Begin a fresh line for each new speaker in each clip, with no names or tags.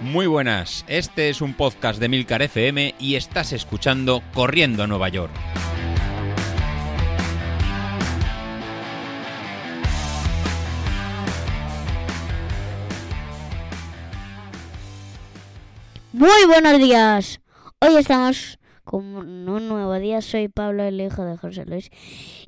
Muy buenas, este es un podcast de Milcar FM y estás escuchando Corriendo a Nueva York.
Muy buenos días. Hoy estamos con un nuevo día. Soy Pablo, el hijo de José Luis.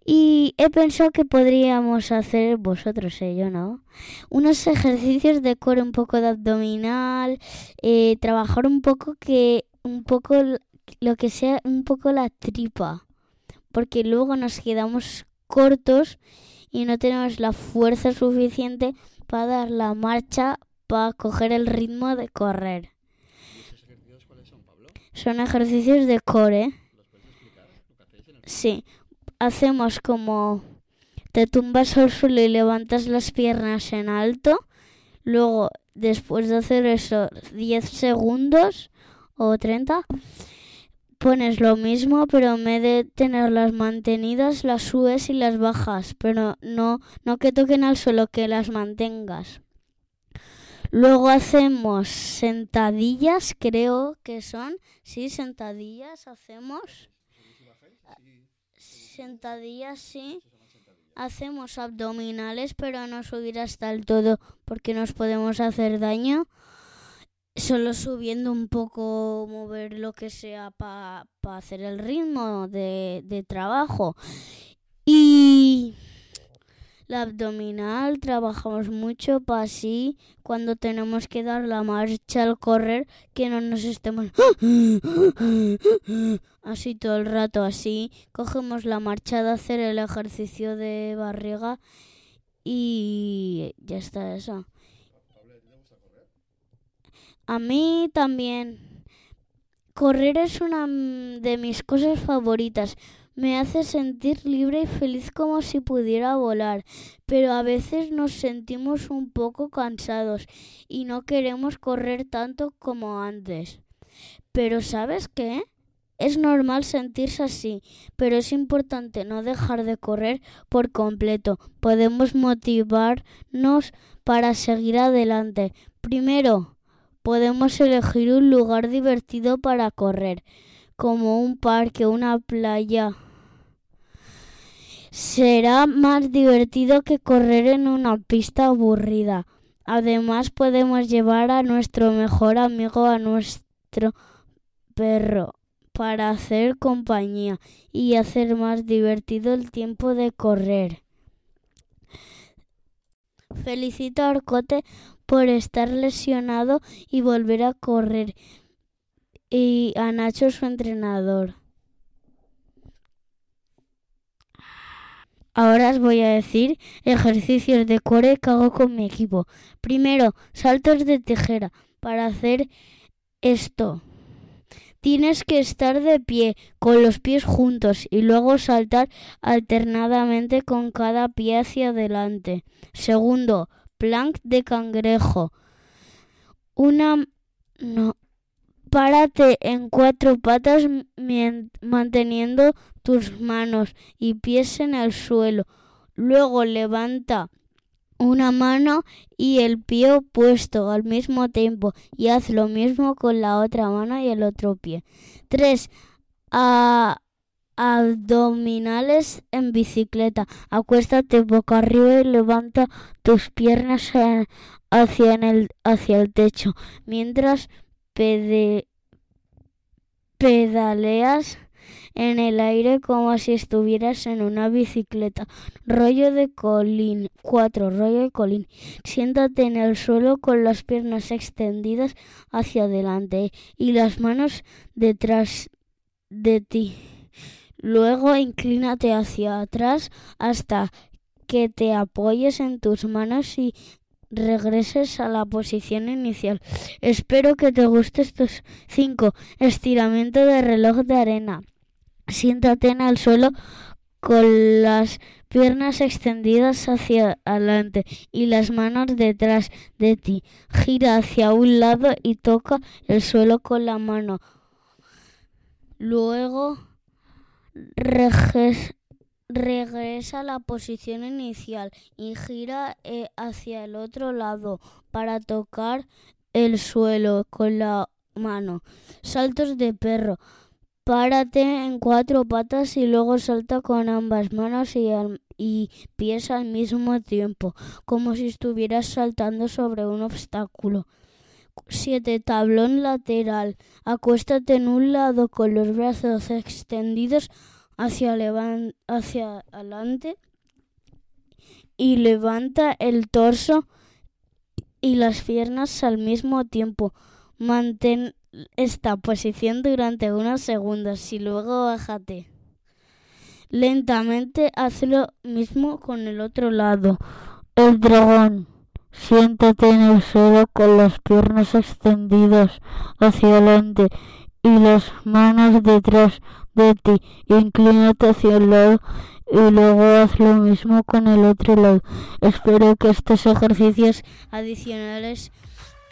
Y he pensado que podríamos hacer, vosotros y yo, ¿no? Unos ejercicios de core, un poco de abdominal, eh, trabajar un poco que, un poco lo que sea, un poco la tripa. Porque luego nos quedamos cortos y no tenemos la fuerza suficiente para dar la marcha, para coger el ritmo de correr. Son ejercicios de core. Sí, hacemos como te tumbas al suelo y levantas las piernas en alto. Luego, después de hacer eso 10 segundos o 30, pones lo mismo, pero en vez de tenerlas mantenidas, las subes y las bajas, pero no, no que toquen al suelo, que las mantengas. Luego hacemos sentadillas, creo que son. Sí, sentadillas hacemos. Sentadillas, sí. Hacemos abdominales, pero no subir hasta el todo porque nos podemos hacer daño. Solo subiendo un poco, mover lo que sea para hacer el ritmo de, de trabajo. Y la abdominal trabajamos mucho para así cuando tenemos que dar la marcha al correr que no nos estemos así todo el rato así. Cogemos la marcha de hacer el ejercicio de barriga y ya está eso. A mí también. Correr es una de mis cosas favoritas me hace sentir libre y feliz como si pudiera volar, pero a veces nos sentimos un poco cansados y no queremos correr tanto como antes. Pero ¿sabes qué? Es normal sentirse así, pero es importante no dejar de correr por completo. Podemos motivarnos para seguir adelante. Primero, podemos elegir un lugar divertido para correr, como un parque, una playa será más divertido que correr en una pista aburrida. Además podemos llevar a nuestro mejor amigo, a nuestro perro, para hacer compañía y hacer más divertido el tiempo de correr. Felicito a Arcote por estar lesionado y volver a correr y a Nacho su entrenador. Ahora os voy a decir ejercicios de core que hago con mi equipo. Primero, saltos de tijera. Para hacer esto, tienes que estar de pie con los pies juntos y luego saltar alternadamente con cada pie hacia adelante. Segundo, plank de cangrejo. Una no, Párate en cuatro patas manteniendo tus manos y pies en el suelo. Luego levanta una mano y el pie opuesto al mismo tiempo y haz lo mismo con la otra mano y el otro pie. Tres abdominales en bicicleta. Acuéstate boca arriba y levanta tus piernas hacia, el, hacia el techo mientras pedaleas en el aire como si estuvieras en una bicicleta. Rollo de colín. Cuatro. Rollo de colín. Siéntate en el suelo con las piernas extendidas hacia adelante y las manos detrás de ti. Luego inclínate hacia atrás hasta que te apoyes en tus manos y regreses a la posición inicial. Espero que te guste estos cinco. Estiramiento de reloj de arena. Siéntate en el suelo con las piernas extendidas hacia adelante y las manos detrás de ti. Gira hacia un lado y toca el suelo con la mano. Luego regresa a la posición inicial y gira eh, hacia el otro lado para tocar el suelo con la mano. Saltos de perro. Párate en cuatro patas y luego salta con ambas manos y, y, pies al mismo tiempo, como si estuvieras saltando sobre un obstáculo. 7. Tablón lateral. Acuéstate en un lado con los brazos extendidos hacia, hacia adelante y levanta el torso y las piernas al mismo tiempo. Mantén esta posición durante unos segundos y luego bájate. Lentamente haz lo mismo con el otro lado. El dragón. Siéntate en el suelo con las piernas extendidas hacia adelante y las manos detrás de ti. Inclínate hacia el lado y luego haz lo mismo con el otro lado. Espero que estos ejercicios adicionales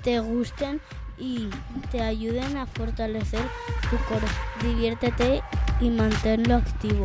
te gusten y te ayuden a fortalecer tu core. Diviértete y manténlo activo.